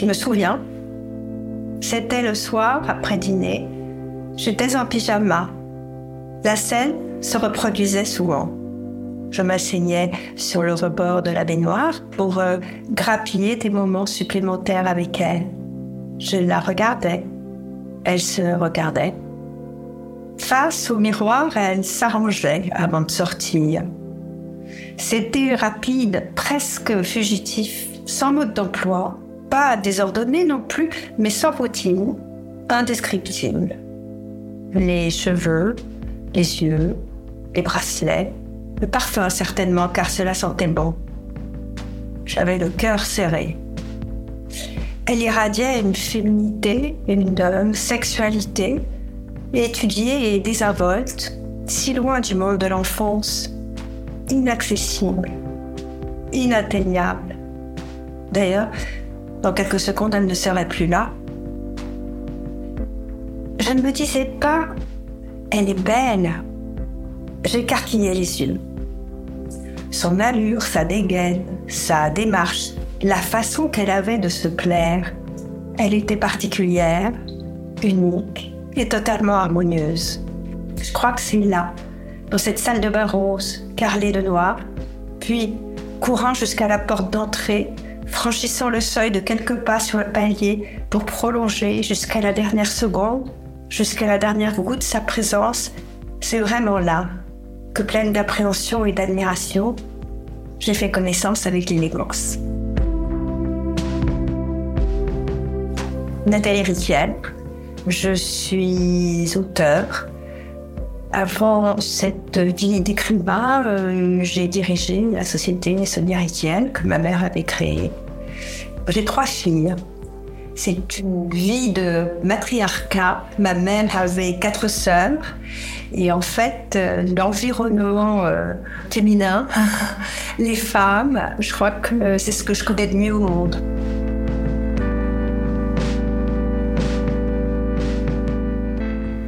Je me souviens. C'était le soir, après dîner. J'étais en pyjama. La scène se reproduisait souvent. Je m'asseignais sur le rebord de la baignoire pour euh, grappiller des moments supplémentaires avec elle. Je la regardais. Elle se regardait. Face au miroir, elle s'arrangeait avant de sortir. C'était rapide, presque fugitif, sans mode d'emploi, pas désordonné non plus, mais sans routine, indescriptible. Les cheveux, les yeux, les bracelets, le parfum certainement, car cela sentait bon. J'avais le cœur serré. Elle irradiait une féminité, une sexualité, étudiée et désinvolte, si loin du monde de l'enfance, inaccessible, inatteignable. D'ailleurs, dans quelques secondes, elle ne serait plus là. Je ne me disais pas, elle est belle. J'écarquillais les yeux. Son allure, sa dégaine, sa démarche, la façon qu'elle avait de se plaire, elle était particulière, unique et totalement harmonieuse. Je crois que c'est là, dans cette salle de bain rose, carrelée de noir, puis courant jusqu'à la porte d'entrée, franchissant le seuil de quelques pas sur le palier pour prolonger jusqu'à la dernière seconde, jusqu'à la dernière goutte sa présence, c'est vraiment là que pleine d'appréhension et d'admiration, j'ai fait connaissance avec l'élégance. Nathalie Riquiel, je suis auteur. Avant cette vie d'écrivain, euh, j'ai dirigé la société Sonia Riquiel que ma mère avait créée. J'ai trois filles. C'est une vie de matriarcat. Ma mère avait quatre sœurs. Et en fait, euh, l'environnement euh, féminin, les femmes, je crois que c'est ce que je connais de mieux au monde.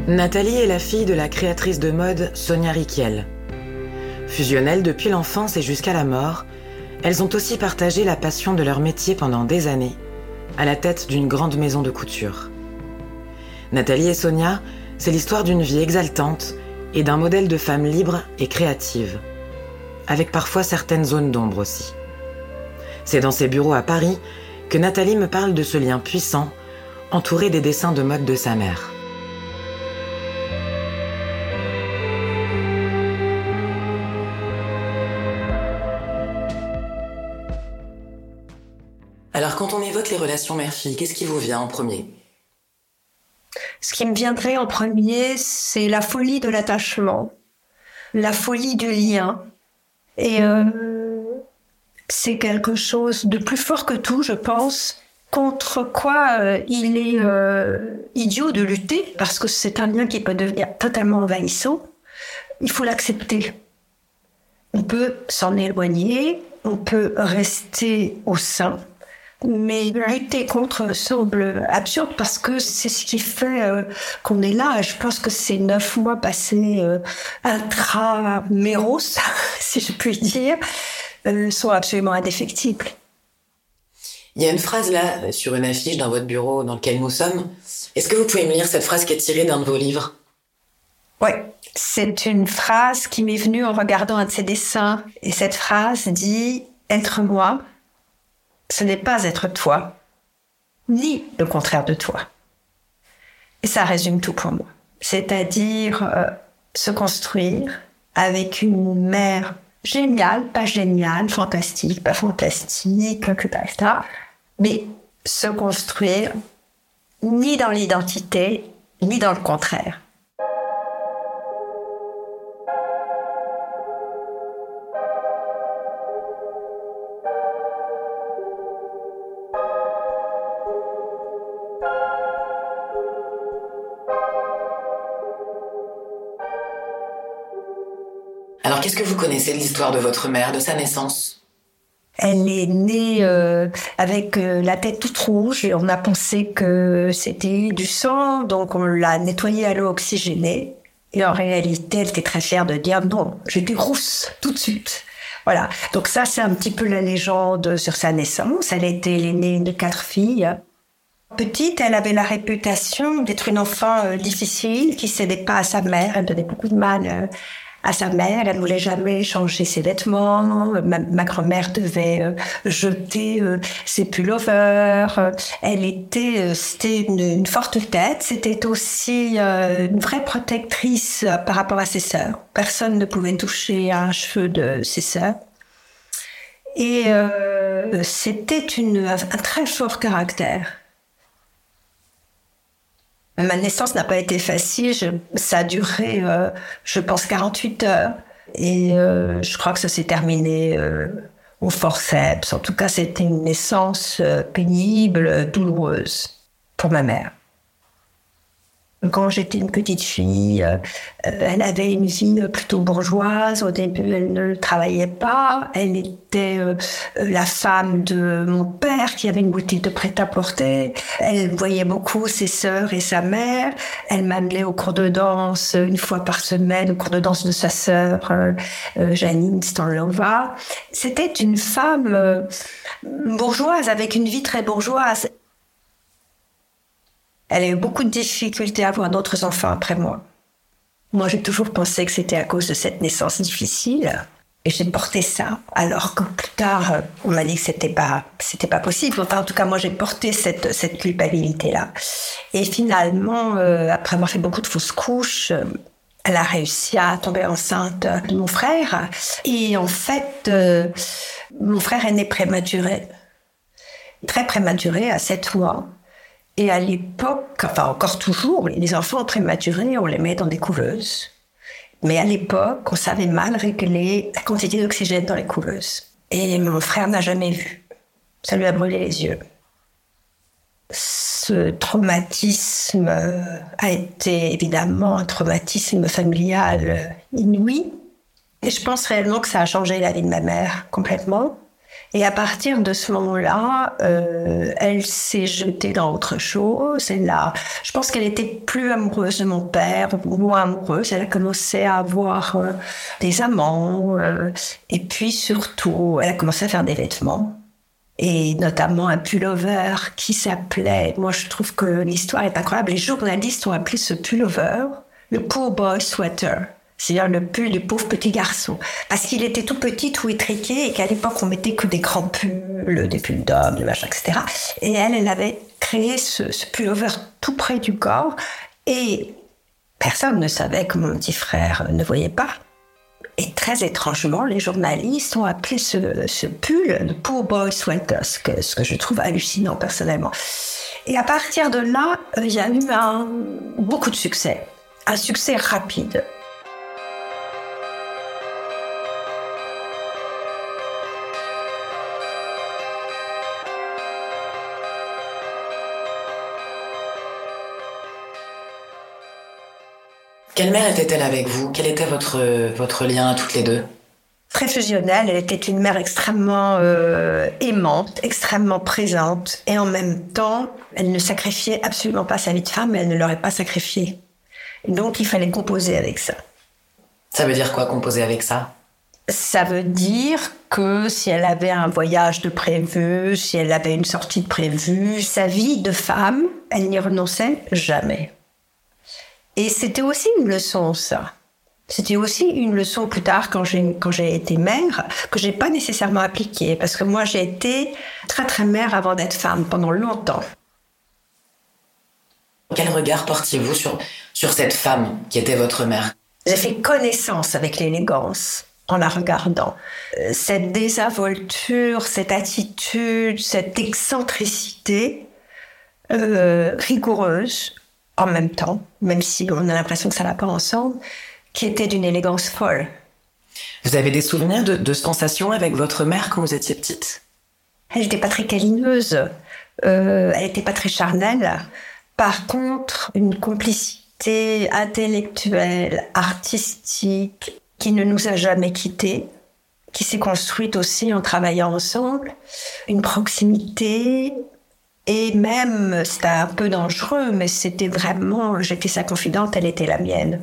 Nathalie est la fille de la créatrice de mode Sonia Riquiel. Fusionnelles depuis l'enfance et jusqu'à la mort, elles ont aussi partagé la passion de leur métier pendant des années, à la tête d'une grande maison de couture. Nathalie et Sonia, c'est l'histoire d'une vie exaltante et d'un modèle de femme libre et créative, avec parfois certaines zones d'ombre aussi. C'est dans ses bureaux à Paris que Nathalie me parle de ce lien puissant, entouré des dessins de mode de sa mère. Relations mère-fille, qu'est-ce qui vous vient en premier? Ce qui me viendrait en premier, c'est la folie de l'attachement, la folie du lien. Et euh, c'est quelque chose de plus fort que tout, je pense, contre quoi euh, il est euh, idiot de lutter, parce que c'est un lien qui peut devenir totalement envahissant. Il faut l'accepter. On peut s'en éloigner, on peut rester au sein, mais lutter contre semble absurde parce que c'est ce qui fait euh, qu'on est là. Je pense que ces neuf mois passés euh, intraméros, si je puis dire, euh, sont absolument indéfectibles. Il y a une phrase là sur une affiche dans votre bureau dans lequel nous sommes. Est-ce que vous pouvez me lire cette phrase qui est tirée d'un de vos livres? Oui, c'est une phrase qui m'est venue en regardant un de ses dessins. Et cette phrase dit Être moi, ce n'est pas être toi, ni le contraire de toi. Et ça résume tout pour moi. C'est-à-dire euh, se construire avec une mère géniale, pas géniale, fantastique, pas fantastique, etc. Mais se construire ni dans l'identité, ni dans le contraire. Qu'est-ce que vous connaissez de l'histoire de votre mère, de sa naissance? Elle est née euh, avec euh, la tête toute rouge et on a pensé que c'était du sang, donc on l'a nettoyée à l'eau oxygénée. Et en réalité, elle était très fière de dire non, j'étais rousse tout de suite. Voilà. Donc ça, c'est un petit peu la légende sur sa naissance. Elle était l'aînée de quatre filles. Petite, elle avait la réputation d'être une enfant euh, difficile, qui cédait pas à sa mère. Elle donnait beaucoup de mal à sa mère. Elle ne voulait jamais changer ses vêtements. Ma, grand-mère devait euh, jeter euh, ses pullovers. Elle était, c'était une, forte tête. C'était aussi une vraie protectrice par rapport à ses sœurs. Personne ne pouvait toucher un cheveu de ses sœurs. Et c'était une, un très fort caractère. Ma naissance n'a pas été facile. ça a duré, euh, je pense, 48 heures. Et euh, je crois que ça s'est terminé euh, au forceps. En tout cas, c'était une naissance pénible, douloureuse pour ma mère. Quand j'étais une petite fille, euh, elle avait une vie plutôt bourgeoise. Au début, elle ne travaillait pas. Elle était euh, la femme de mon père qui avait une boutique de prêt-à-porter. Elle voyait beaucoup ses sœurs et sa mère. Elle m'amenait au cours de danse une fois par semaine, au cours de danse de sa sœur euh, Janine Stanlova. C'était une femme bourgeoise avec une vie très bourgeoise. Elle a eu beaucoup de difficultés à avoir d'autres enfants après moi. Moi, j'ai toujours pensé que c'était à cause de cette naissance difficile. Et j'ai porté ça, alors que plus tard, on m'a dit que c'était pas, c'était pas possible. Enfin, en tout cas, moi, j'ai porté cette, cette culpabilité-là. Et finalement, euh, après avoir fait beaucoup de fausses couches, euh, elle a réussi à tomber enceinte de mon frère. Et en fait, euh, mon frère est né prématuré. Très prématuré, à 7 mois. Et à l'époque, enfin encore toujours, les enfants prématurés, on les met dans des couveuses. Mais à l'époque, on savait mal régler la quantité d'oxygène dans les couveuses. Et mon frère n'a jamais vu. Ça lui a brûlé les yeux. Ce traumatisme a été évidemment un traumatisme familial inouï. Et je pense réellement que ça a changé la vie de ma mère complètement. Et à partir de ce moment-là, euh, elle s'est jetée dans autre chose. Elle a, je pense qu'elle était plus amoureuse de mon père, moins amoureuse. Elle a commencé à avoir euh, des amants. Euh, et puis surtout, elle a commencé à faire des vêtements. Et notamment un pullover qui s'appelait, moi je trouve que l'histoire est incroyable, les journalistes ont appelé ce pullover le Poor Boy Sweater c'est-à-dire le pull du pauvre petit garçon. Parce qu'il était tout petit, tout étriqué, et qu'à l'époque, on mettait que des grands pulls, des pulls d'hommes, des machins, etc. Et elle, elle avait créé ce, ce pullover tout près du corps, et personne ne savait que mon petit frère ne voyait pas. Et très étrangement, les journalistes ont appelé ce, pull le Poor Boy Sweater, ce que, je trouve hallucinant personnellement. Et à partir de là, euh, il y a eu beaucoup de succès, un succès rapide. Quelle mère était-elle avec vous? Quel était votre, votre lien à toutes les deux? Très fusionnelle, elle était une mère extrêmement euh, aimante, extrêmement présente, et en même temps, elle ne sacrifiait absolument pas sa vie de femme, elle ne l'aurait pas sacrifiée. Donc il fallait composer avec ça. Ça veut dire quoi composer avec ça? Ça veut dire que si elle avait un voyage de prévu, si elle avait une sortie de prévue, sa vie de femme, elle n'y renonçait jamais. Et c'était aussi une leçon, ça. C'était aussi une leçon plus tard quand j'ai quand j'ai été mère que j'ai pas nécessairement appliquée parce que moi j'ai été très très mère avant d'être femme pendant longtemps. Quel regard portiez-vous sur sur cette femme qui était votre mère? J'ai fait connaissance avec l'élégance en la regardant. Euh, cette désinvolture, cette attitude, cette excentricité euh, rigoureuse, en même temps, même si on a l'impression que ça n'a pas ensemble, qui était d'une élégance folle. Vous avez des souvenirs de, sensations avec votre mère quand vous étiez petite? Elle n'était pas très câlineuse, euh, elle n'était pas très charnelle. Par contre, une complicité intellectuelle, artistique, qui ne nous a jamais quittés, qui s'est construite aussi en travaillant ensemble, une proximité, et même, c'était un peu dangereux, mais c'était vraiment, j'étais sa confidente, elle était la mienne.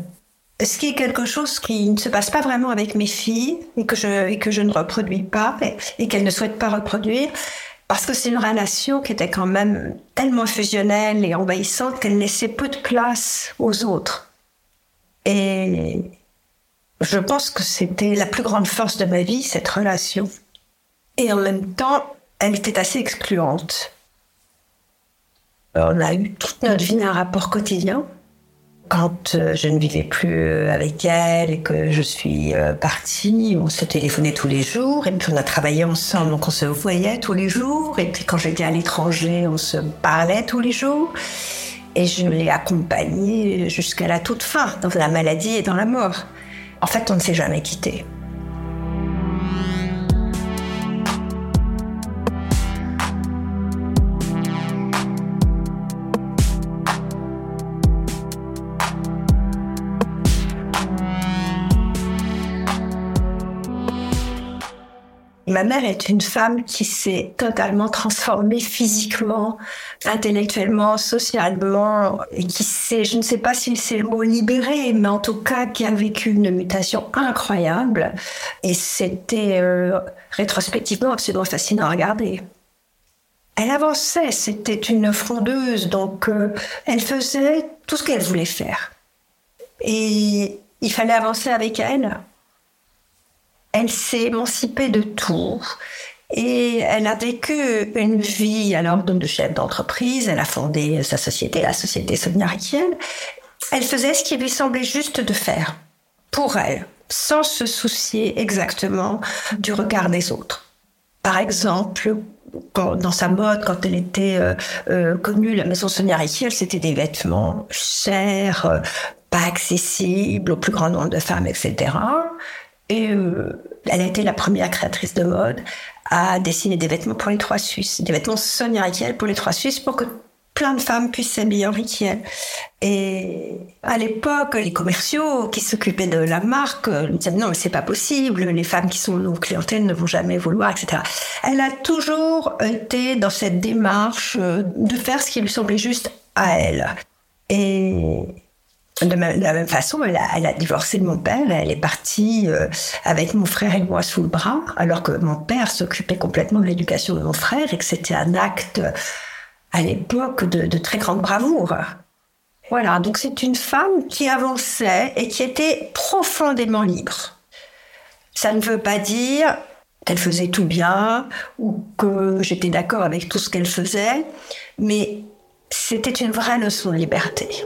Ce qui est quelque chose qui ne se passe pas vraiment avec mes filles et que je, que je ne reproduis pas et, et qu'elles ne souhaitent pas reproduire parce que c'est une relation qui était quand même tellement fusionnelle et envahissante qu'elle laissait peu de place aux autres. Et je pense que c'était la plus grande force de ma vie, cette relation. Et en même temps, elle était assez excluante. On a eu toute notre vie un rapport quotidien quand euh, je ne vivais plus euh, avec elle et que je suis euh, partie, on se téléphonait tous les jours et puis on a travaillé ensemble, donc on se voyait tous les jours. Et puis quand j'étais à l'étranger, on se parlait tous les jours. Et je l'ai accompagnée jusqu'à la toute fin, dans la maladie et dans la mort. En fait, on ne s'est jamais quitté. Ma mère est une femme qui s'est totalement transformée physiquement, intellectuellement, socialement, et qui s'est, je ne sais pas si c'est le mot libéré, mais en tout cas qui a vécu une mutation incroyable. Et c'était euh, rétrospectivement absolument fascinant à regarder. Elle avançait, c'était une frondeuse, donc euh, elle faisait tout ce qu'elle voulait faire. Et il fallait avancer avec elle elle s'est émancipée de tout. Et elle a vécu une vie alors de chef d'entreprise. Elle a fondé sa société, la société Sonia Elle faisait ce qui lui semblait juste de faire pour elle, sans se soucier exactement du regard des autres. Par exemple, dans sa mode, quand elle était euh, euh, connue, la maison Riquel, c'était des vêtements chers, euh, pas accessibles au plus grand nombre de femmes, etc. Et euh, elle a été la première créatrice de mode à dessiner des vêtements pour les trois Suisses, des vêtements Sonia Riquel pour les trois Suisses pour que plein de femmes puissent s'habiller en Riquel. Et à l'époque, les commerciaux qui s'occupaient de la marque euh, disaient non, mais c'est pas possible, les femmes qui sont nos clientèles ne vont jamais vouloir, etc. Elle a toujours été dans cette démarche euh, de faire ce qui lui semblait juste à elle. Et de, la même façon, elle a, divorcé de mon père. Elle est partie euh, avec mon frère et moi sous le bras, alors que mon père s'occupait complètement de l'éducation de mon frère et que c'était un acte à l'époque de, très grande bravoure. Voilà, donc c'est une femme qui avançait et qui était profondément libre. Ça ne veut pas dire qu'elle faisait tout bien ou que j'étais d'accord avec tout ce qu'elle faisait, mais c'était une vraie leçon de liberté.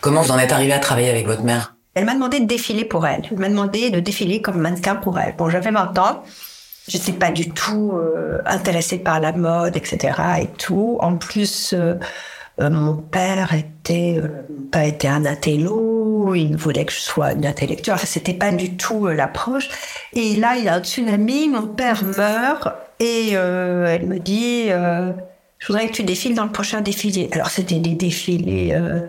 Comment vous en êtes arrivé à travailler avec votre mère? Elle m'a demandé de défiler pour elle. Elle m'a demandé de défiler comme mannequin pour elle. Bon, j'avais 20 ans. Je n'étais pas du tout euh, intéressée par la mode, etc. et tout. En plus, euh, euh, mon père était pas été un intello. Il voulait que je sois une intellectuelle. Enfin, c'était pas du tout l'approche. Et là, il y a un tsunami. Mon père meurt et elle me dit je voudrais que tu défiles dans le prochain défilé. Alors c'était des défilés euh,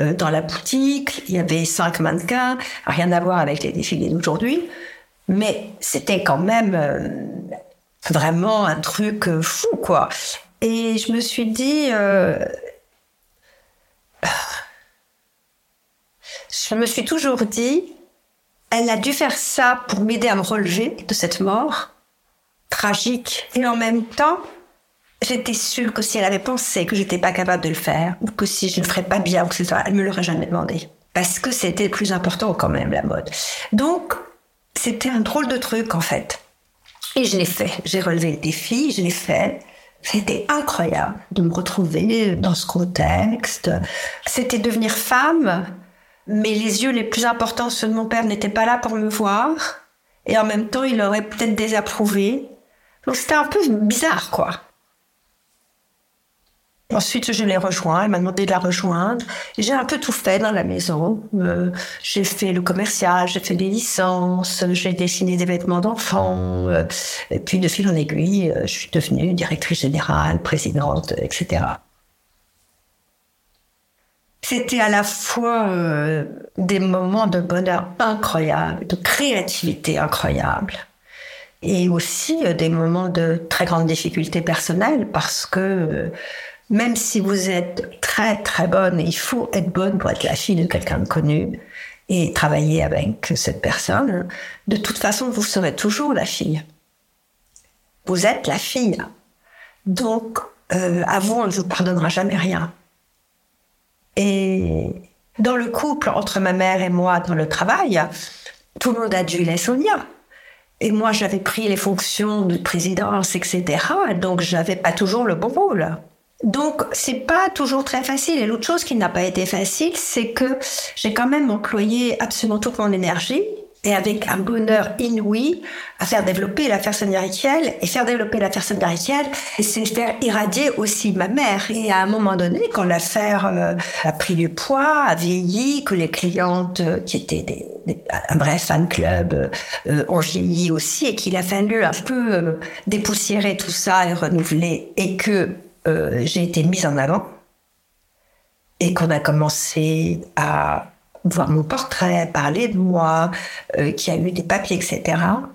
euh, dans la boutique, il y avait cinq mannequins, rien à voir avec les défilés d'aujourd'hui, mais c'était quand même euh, vraiment un truc fou, quoi. Et je me suis dit, je me suis toujours dit, elle a dû faire ça pour m'aider à me relever de cette mort tragique, et en même temps, J'étais sûre que si elle avait pensé que j'étais pas capable de le faire, ou que si je ne ferais pas bien, ou que ce elle me l'aurait jamais demandé. Parce que c'était le plus important quand même, la mode. Donc, c'était un drôle de truc, en fait. Et je l'ai fait. J'ai relevé le défi, je l'ai fait. C'était incroyable de me retrouver dans ce contexte. C'était devenir femme, mais les yeux les plus importants, ceux de mon père, n'étaient pas là pour me voir. Et en même temps, il aurait peut-être désapprouvé. Donc c'était un peu bizarre, quoi. Ensuite, je l'ai rejoint. Elle m'a demandé de la rejoindre. J'ai un peu tout fait dans la maison. Euh, j'ai fait le commercial, j'ai fait des licences, j'ai dessiné des vêtements d'enfants. Euh, et puis, de fil en aiguille, euh, je suis devenue directrice générale, présidente, etc. C'était à la fois des moments de bonheur incroyables, de créativité incroyable, et aussi des moments de très grande difficulté personnelle parce que même si vous êtes très très bonne, il faut être bonne pour être la fille de quelqu'un de connu et travailler avec cette personne, de toute façon, vous serez toujours la fille. Vous êtes la fille. Donc, euh, à vous, on ne vous pardonnera jamais rien. Et dans le couple entre ma mère et moi, dans le travail, tout le monde a dû les Sonia. Et moi, j'avais pris les fonctions de présidence, etc. Donc, j'avais pas toujours le bon rôle. Donc, c'est pas toujours très facile. Et l'autre chose qui n'a pas été facile, c'est que j'ai quand même employé absolument toute mon énergie et avec un bonheur inouï à faire développer la personne rituelle et faire développer la personne rituelle et c'est faire irradier aussi ma mère et à un moment donné quand l'affaire euh, a pris du poids a vieilli que les clientes euh, qui étaient des, un vrai fan club euh, ont vieilli aussi et qu'il a fallu un peu dépoussiérer tout ça et renouveler et que j'ai été mise en avant et qu'on a commencé à voir mon portrait, parler de moi, euh, qui a eu des papiers, etc.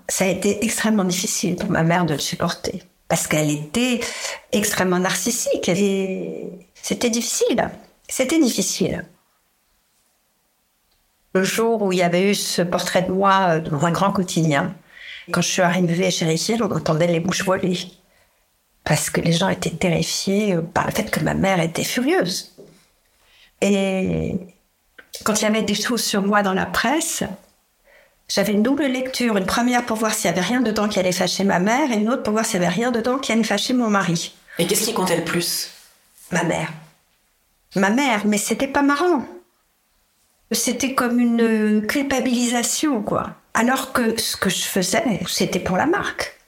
Ça a été extrêmement difficile pour ma mère de le supporter parce qu'elle était extrêmement narcissique c'était difficile. C'était difficile. Le jour où il y avait eu ce portrait de moi euh, dans un grand quotidien, quand je suis arrivée chez Richel, on entendait les bouches voler. Parce que les gens étaient terrifiés euh, par le fait que ma mère était furieuse. Et quand il y avait des choses sur moi dans la presse, j'avais une double lecture. Une première pour voir s'il y avait rien dedans qui allait fâcher ma mère et une autre pour voir s'il y avait rien dedans qui allait fâcher mon mari. Et qu'est-ce qui comptait le plus? Ma mère. Ma mère, mais c'était pas marrant. C'était comme une culpabilisation, quoi. Alors que ce que je faisais, c'était pour la marque.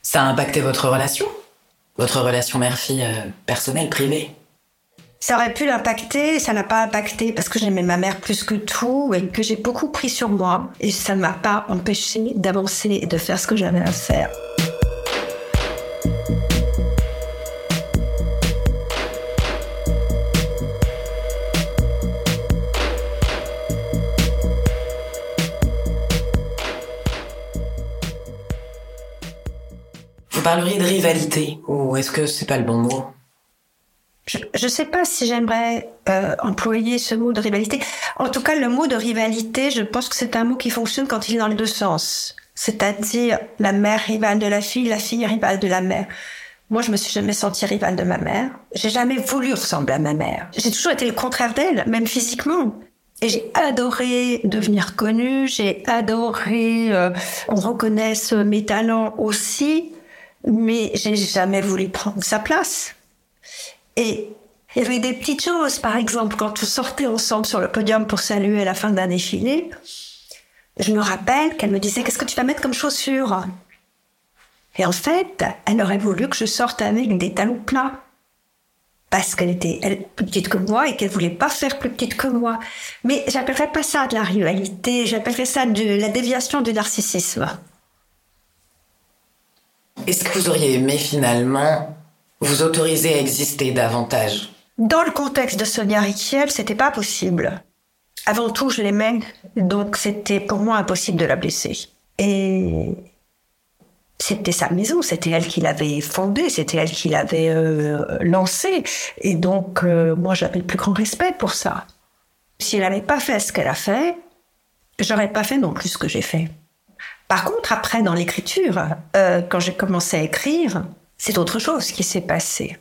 Ça a impacté votre relation? Votre relation mère-fille euh, personnelle, privée? Ça aurait pu l'impacter, ça n'a pas impacté parce que j'aimais ma mère plus que tout et que j'ai beaucoup pris sur moi. Et ça ne m'a pas empêché d'avancer et de faire ce que j'avais à faire. Parleriez de rivalité, ou est-ce que c'est pas le bon mot? Je ne sais pas si j'aimerais euh, employer ce mot de rivalité. En tout cas, le mot de rivalité, je pense que c'est un mot qui fonctionne quand il est dans les deux sens. C'est-à-dire la mère rivale de la fille, la fille rivale de la mère. Moi, je me suis jamais sentie rivale de ma mère. J'ai jamais voulu ressembler à ma mère. J'ai toujours été le contraire d'elle, même physiquement. Et j'ai adoré devenir connue, j'ai adoré euh, qu'on reconnaisse mes talents aussi, mais j'ai jamais voulu prendre sa place. Et il y avait des petites choses, par exemple, quand vous sortez ensemble sur le podium pour saluer la fin d'un défilé, je me rappelle qu'elle me disait Qu'est-ce que tu vas mettre comme chaussures Et en fait, elle aurait voulu que je sorte avec des talons plats. Parce qu'elle était plus petite que moi et qu'elle voulait pas faire plus petite que moi. Mais j'appellerais pas ça de la rivalité, j'appellerais ça de la déviation du narcissisme. Est-ce que vous auriez aimé finalement vous autorisez à exister davantage? Dans le contexte de Sonia Riquiel, c'était pas possible. Avant tout, je l'aimais, donc c'était pour moi impossible de la blesser. Et c'était sa maison, c'était elle qui l'avait fondée, c'était elle qui l'avait euh, lancée. Et donc, euh, moi, j'avais le plus grand respect pour ça. Si elle n'avait pas fait ce qu'elle a fait, j'aurais pas fait non plus ce que j'ai fait. Par contre, après, dans l'écriture, euh, quand j'ai commencé à écrire, c'est autre chose qui s'est passé.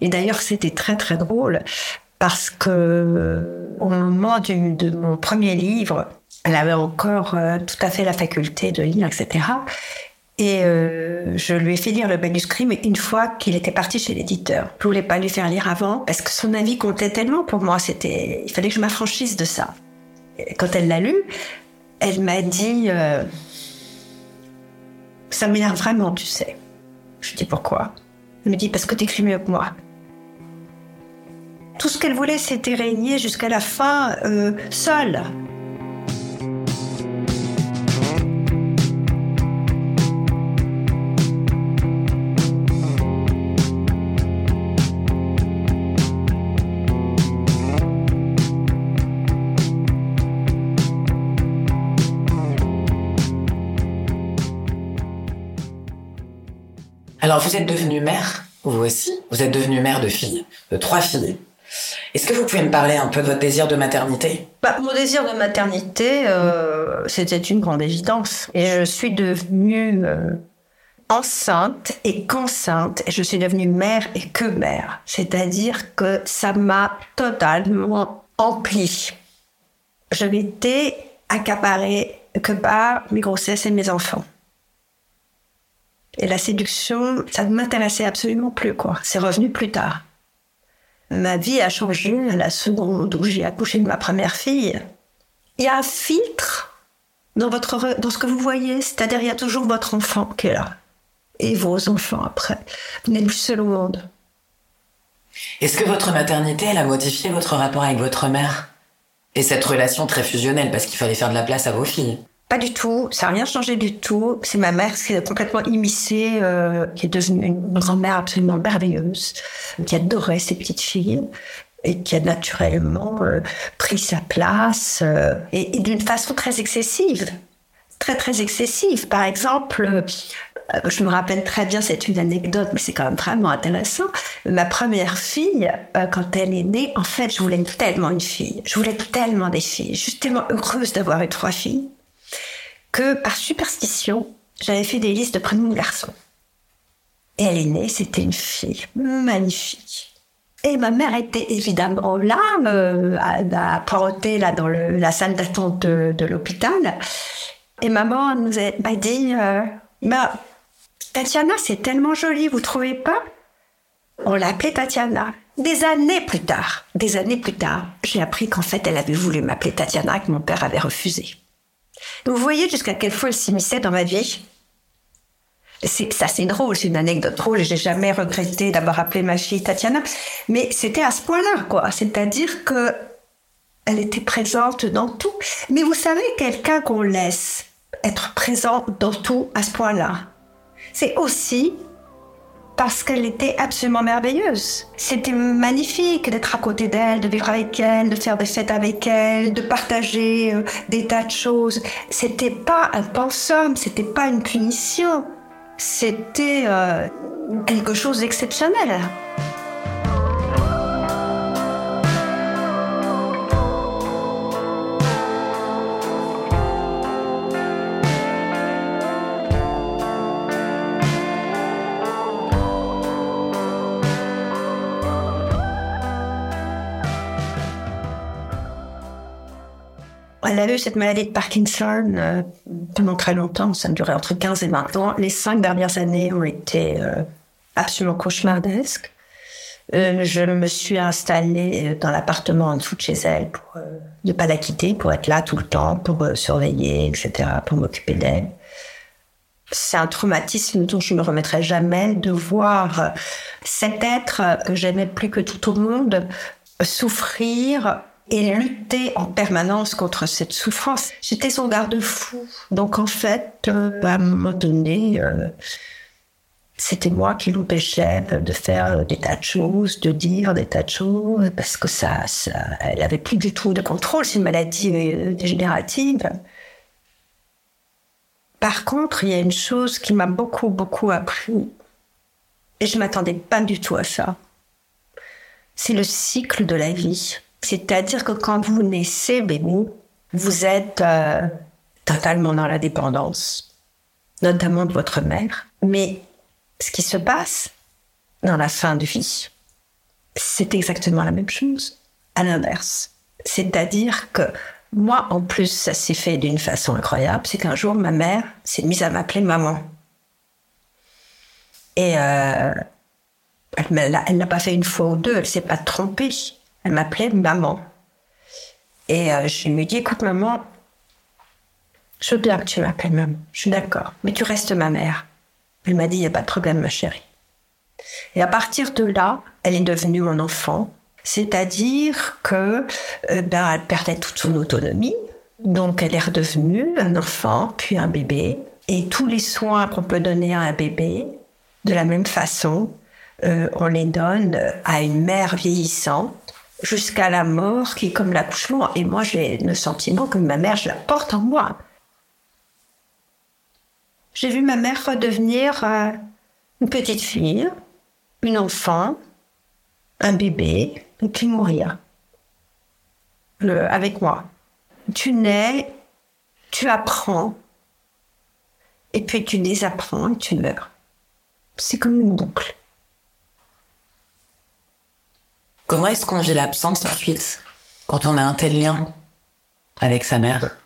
Et d'ailleurs, c'était très très drôle parce que euh, au moment de mon premier livre, elle avait encore euh, tout à fait la faculté de lire, etc. Et je lui ai fait lire le manuscrit, mais une fois qu'il était parti chez l'éditeur. Je voulais pas lui faire lire avant parce que son avis comptait tellement pour moi. C'était, il fallait que je m'affranchisse de ça. Quand elle l'a lu, elle m'a dit, ça m'énerve vraiment, tu sais. Je dis pourquoi? Elle me dit parce que t'écris mieux que moi. Tout ce qu'elle voulait, c'était régner jusqu'à la fin euh, seule. Alors vous êtes devenue mère, vous aussi. Vous êtes devenue mère de filles, de trois filles. Est-ce que vous pouvez me parler un peu de votre désir de maternité? Bah, Mon désir de maternité, euh, c'était une grande évidence. Et je suis devenue euh, enceinte et qu'enceinte, et je suis devenue mère et que mère. C'est-à-dire que ça m'a totalement emplie. Je n'étais accaparée que par mes grossesses et mes enfants. Et la séduction, ça ne m'intéressait absolument plus, quoi. C'est revenu plus tard. Ma vie a changé à la seconde où j'ai accouché de ma première fille. Il y a un filtre dans, votre, dans ce que vous voyez, c'est-à-dire il y a toujours votre enfant qui est là. Et vos enfants après. Vous n'êtes plus seul au monde. Est-ce que votre maternité, elle a modifié votre rapport avec votre mère? Et cette relation très fusionnelle, parce qu'il fallait faire de la place à vos filles pas du tout, ça n'a rien changé du tout. C'est ma mère qui est complètement immiscée, euh, qui est devenue une grand-mère absolument merveilleuse, qui adorait ses petites filles et qui a naturellement euh, pris sa place euh, et, d'une façon très excessive, très très excessive. Par exemple, je me rappelle très bien, c'est une anecdote, mais c'est quand même vraiment intéressant. Ma première fille, quand elle est née, en fait, je voulais tellement une fille. Je voulais tellement des filles. Je suis tellement heureuse d'avoir eu trois filles que par superstition, j'avais fait des listes de prénoms de garçons. Et elle est née, c'était une fille magnifique. Et ma mère était évidemment là, euh, à, à là dans la salle d'attente de, l'hôpital. Et maman nous a dit, bah, Tatiana, c'est tellement joli, vous trouvez pas? On l'appelait Tatiana. Des années plus tard, des années plus tard, j'ai appris qu'en fait, elle avait voulu m'appeler Tatiana, que mon père avait refusé. Vous voyez jusqu'à quelle fois elle s'immisçait dans ma vie c'est ça c'est drôle, c'est une anecdote drôle. J'ai jamais regretté d'avoir appelé ma fille Tatiana, mais c'était à ce point-là, quoi. C'est-à-dire que elle était présente dans tout. Mais vous savez, quelqu'un qu'on laisse être présent dans tout à ce point-là, c'est aussi parce qu'elle était absolument merveilleuse. C'était magnifique d'être à côté d'elle, de vivre avec elle, de faire des fêtes avec elle, de partager euh, des tas de choses. C'était pas un pensum, c'était pas une punition. C'était euh, quelque chose d'exceptionnel. Elle a eu cette maladie de Parkinson euh, pendant très longtemps. Ça a duré entre 15 et 20 ans. Les cinq dernières années ont été euh, absolument cauchemardesques. Euh, je me suis installée dans l'appartement en dessous de chez elle pour ne pas la quitter, pour être là tout le temps, pour surveiller, etc., pour m'occuper d'elle. C'est un traumatisme dont je ne me remettrai jamais de voir cet être que j'aimais plus que tout au monde souffrir et lutter en permanence contre cette souffrance. J'étais son garde-fou. Donc en fait, euh, à un moment donné, euh, c'était moi qui l'empêchais de faire des tas de choses, de dire des tas de choses, parce que ça, ça elle avait plus du tout de contrôle. C'est une maladie euh, dégénérative. Par contre, il y a une chose qui m'a beaucoup, beaucoup appris, et je m'attendais pas du tout à ça. C'est le cycle de la vie. C'est-à-dire que quand vous naissez bébé, vous êtes euh, totalement dans la dépendance, notamment de votre mère. Mais ce qui se passe dans la fin de vie, c'est exactement la même chose, à l'inverse. C'est-à-dire que moi, en plus, ça s'est fait d'une façon incroyable, c'est qu'un jour, ma mère s'est mise à m'appeler maman. Et euh, elle n'a pas fait une fois ou deux, elle s'est pas trompée. Elle m'appelait maman. Et euh, je lui ai dit, écoute maman, je veux bien que tu m'appelles maman. Je suis d'accord, mais tu restes ma mère. Elle m'a dit, il n'y a pas de problème ma chérie. Et à partir de là, elle est devenue mon enfant. C'est-à-dire que euh, ben, elle perdait toute son autonomie. Donc elle est redevenue un enfant, puis un bébé. Et tous les soins qu'on peut donner à un bébé, de la même façon, euh, on les donne à une mère vieillissante jusqu'à la mort, qui est comme l'accouchement. Et moi, j'ai le sentiment que ma mère, je la porte en moi. J'ai vu ma mère redevenir euh, une petite fille, une enfant, un bébé, et puis mourir. Le, avec moi. Tu nais, tu apprends, et puis tu désapprends et tu meurs. C'est comme une boucle. Comment est-ce qu'on vit l'absence ensuite quand on a un tel lien avec sa mère?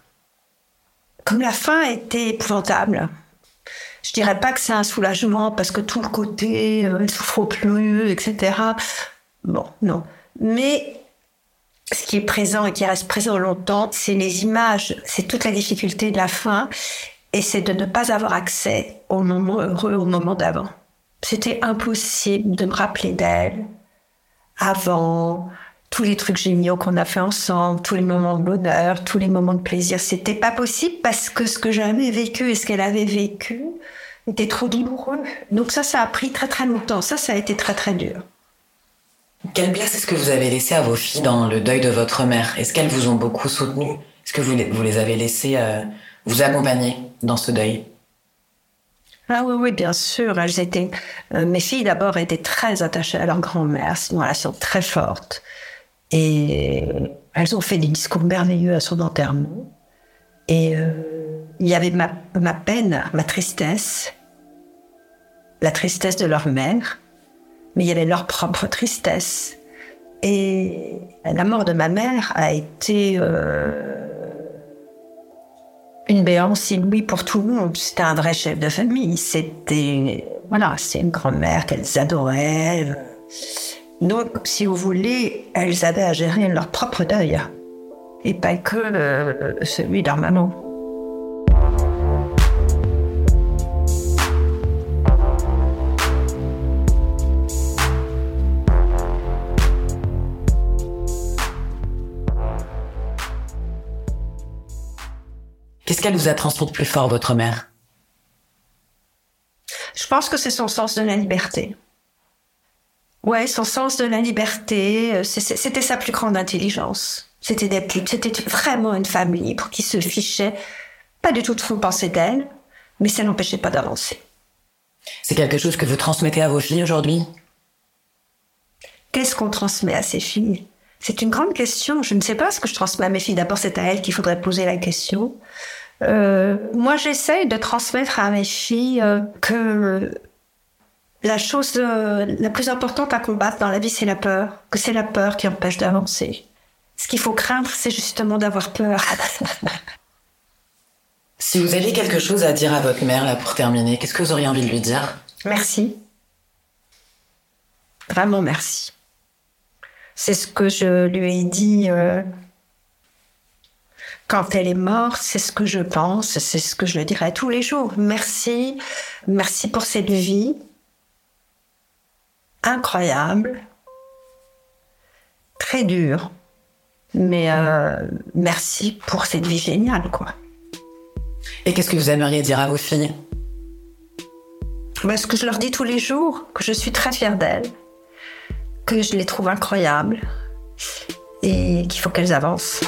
Comme la fin était épouvantable. Je dirais pas que c'est un soulagement parce que tout le côté, euh, elle souffre plus, etc. Bon, non. Mais ce qui est présent et qui reste présent longtemps, c'est les images, c'est toute la difficulté de la fin et c'est de ne pas avoir accès au moment heureux, au moment d'avant. C'était impossible de me rappeler d'elle avant, tous les trucs géniaux qu'on a fait ensemble, tous les moments de bonheur, tous les moments de plaisir. C'était pas possible parce que ce que j'avais vécu et ce qu'elle avait vécu était trop douloureux. Donc ça, ça a pris très très longtemps. Ça, ça a été très très dur. Quelle place est-ce que vous avez laissé à vos filles dans le deuil de votre mère? Est-ce qu'elles vous ont beaucoup soutenu Est-ce que vous les, vous les avez laissées euh, vous accompagner dans ce deuil? Ah oui, oui, bien sûr. Elles étaient, euh, mes filles d'abord étaient très attachées à leur grand-mère. C'est une relation très forte. Et elles ont fait des discours merveilleux à son enterrement. Et euh, il y avait ma, ma peine, ma tristesse, la tristesse de leur mère, mais il y avait leur propre tristesse. Et la mort de ma mère a été euh, une béance inouïe pour tout le monde. C'était un vrai chef de famille. C'était, voilà, c'est une grand-mère qu'elles adoraient. Donc, si vous voulez, elles avaient à gérer leur propre deuil. Et pas que euh, celui de leur maman. Qu'est-ce qu'elle vous a transmis de plus fort, votre mère? Je pense que c'est son sens de la liberté. Ouais, son sens de la liberté, euh, c'était sa plus grande intelligence. C'était c'était vraiment une femme libre qui se fichait pas du tout de ce qu'on pensait d'elle, mais ça n'empêchait pas d'avancer. C'est quelque chose que vous transmettez à vos filles aujourd'hui? Qu'est-ce qu'on transmet à ses filles? C'est une grande question. Je ne sais pas ce que je transmets à mes filles. D'abord, c'est à elles qu'il faudrait poser la question. Euh, moi, j'essaye de transmettre à mes filles euh, que la chose euh, la plus importante à combattre dans la vie, c'est la peur. Que c'est la peur qui empêche d'avancer. Ce qu'il faut craindre, c'est justement d'avoir peur. si vous aviez quelque chose à dire à votre mère, là, pour terminer, qu'est-ce que vous auriez envie de lui dire? Merci. Vraiment merci. C'est ce que je lui ai dit quand elle est morte, c'est ce que je pense, c'est ce que je le dirai tous les jours. Merci, merci pour cette vie incroyable, très dure, mais euh, merci pour cette vie géniale, quoi. Et qu'est-ce que vous aimeriez dire à vos filles? Ben, Ce que je leur dis tous les jours, que je suis très fière d'elles, que je les trouve incroyables et qu'il faut qu'elles avancent.